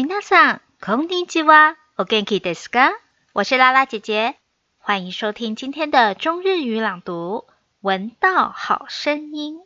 频道上空灵之蛙，Organic Disc，我是拉拉姐姐，欢迎收听今天的中日语朗读，闻到好声音。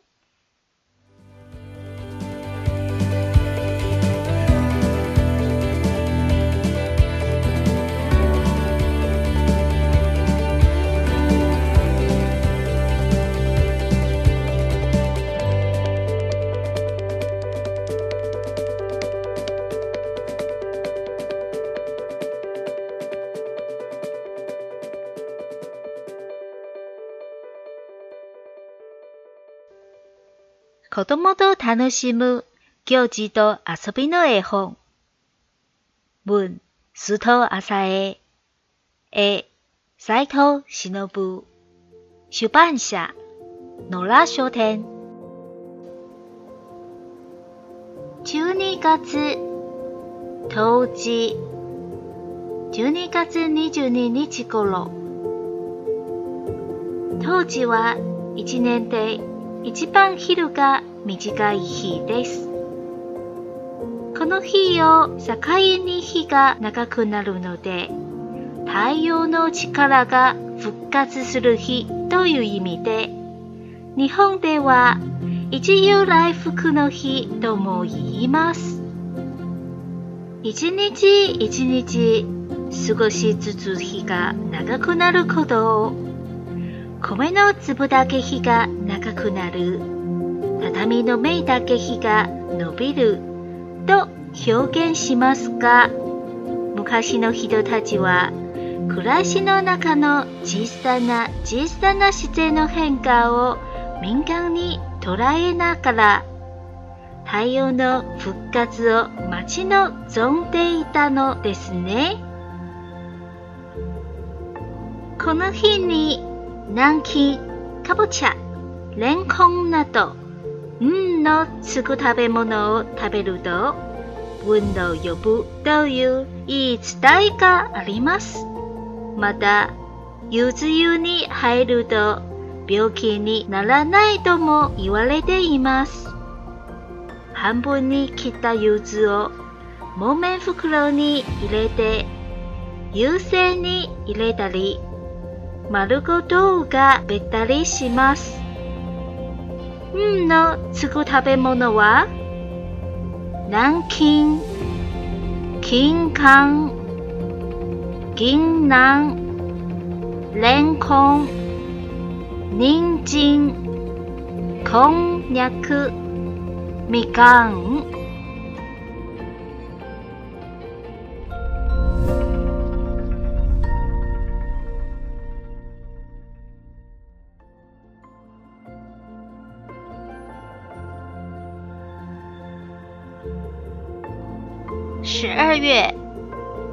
子供と楽しむ行事と遊びの絵本。文、須藤浅江。絵、斎藤忍。出版社、野良書店。12月、冬至。12月22日頃。冬至は一年で一番昼が短い日です。この日を境に日が長くなるので、太陽の力が復活する日という意味で、日本では一遊来福の日とも言います。一日一日過ごしつつ日が長くなることを米の粒だけ日が長くなる畳の目だけ日が伸びると表現しますが昔の人たちは暮らしの中の小さな小さな自然の変化を敏感に捉えながら太陽の復活を待ち望んでいたのですね。この日に南紀、カボチャレンコンなど、運のつく食べ物を食べると、運を呼ぶという言い伝えがあります。また、ゆず湯に入ると病気にならないとも言われています。半分に切ったゆずを木綿袋に入れて、優勢に入れたり、丸ごとがべったりします。んのつく食べ物は南京、金柑、銀南、レンコン、人参、こんにゃく、みかん。十二月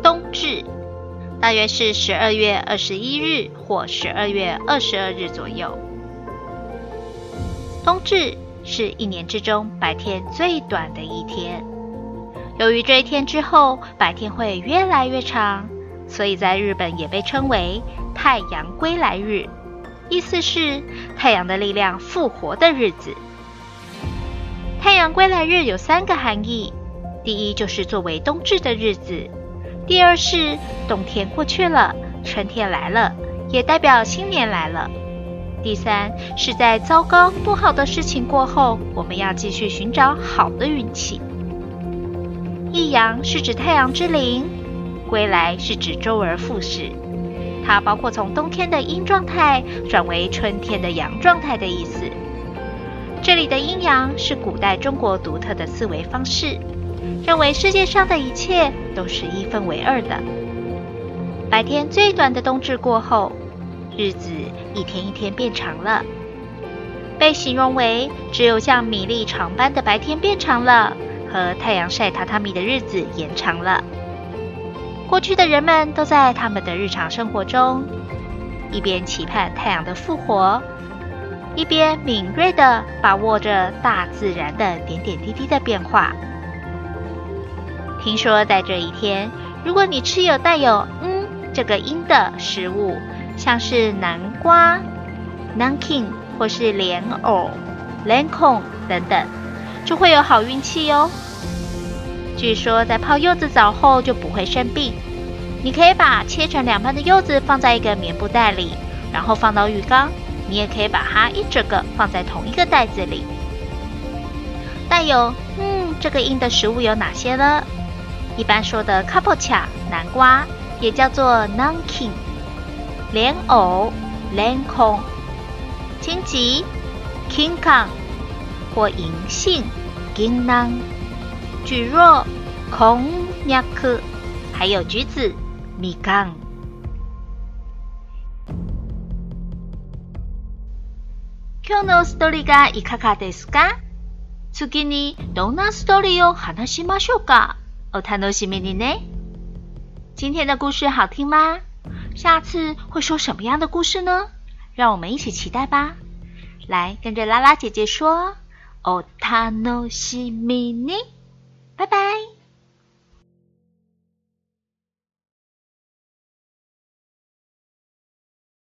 冬至，大约是十二月二十一日或十二月二十二日左右。冬至是一年之中白天最短的一天。由于这一天之后白天会越来越长，所以在日本也被称为“太阳归来日”，意思是太阳的力量复活的日子。太阳归来日有三个含义。第一就是作为冬至的日子，第二是冬天过去了，春天来了，也代表新年来了。第三是在糟糕不好的事情过后，我们要继续寻找好的运气。一阳是指太阳之灵，归来是指周而复始，它包括从冬天的阴状态转为春天的阳状态的意思。这里的阴阳是古代中国独特的思维方式。认为世界上的一切都是一分为二的。白天最短的冬至过后，日子一天一天变长了，被形容为只有像米粒长般的白天变长了，和太阳晒榻榻米的日子延长了。过去的人们都在他们的日常生活中，一边期盼太阳的复活，一边敏锐地把握着大自然的点点滴滴的变化。听说在这一天，如果你吃有带有“嗯”这个音的食物，像是南瓜、n 南瓜或是莲藕、l a n o n 等等，就会有好运气哦。据说在泡柚子澡后就不会生病。你可以把切成两半的柚子放在一个棉布袋里，然后放到浴缸。你也可以把它一整个放在同一个袋子里。带有“嗯”这个音的食物有哪些呢？一般说的 “kapocha” 南瓜，也叫做 “nangking” 莲藕，“lankong” 金桔，“kingkang” 或银杏，“ginang” 橘肉，“kongnyak” 还有橘子，“mikan”。今日的 story 该伊卡卡的是干？次吉尼，どんな story を話しましょうか？奥塔诺西米尼，今天的故事好听吗？下次会说什么样的故事呢？让我们一起期待吧！来，跟着拉拉姐姐说：“奥塔诺西米尼。”拜拜。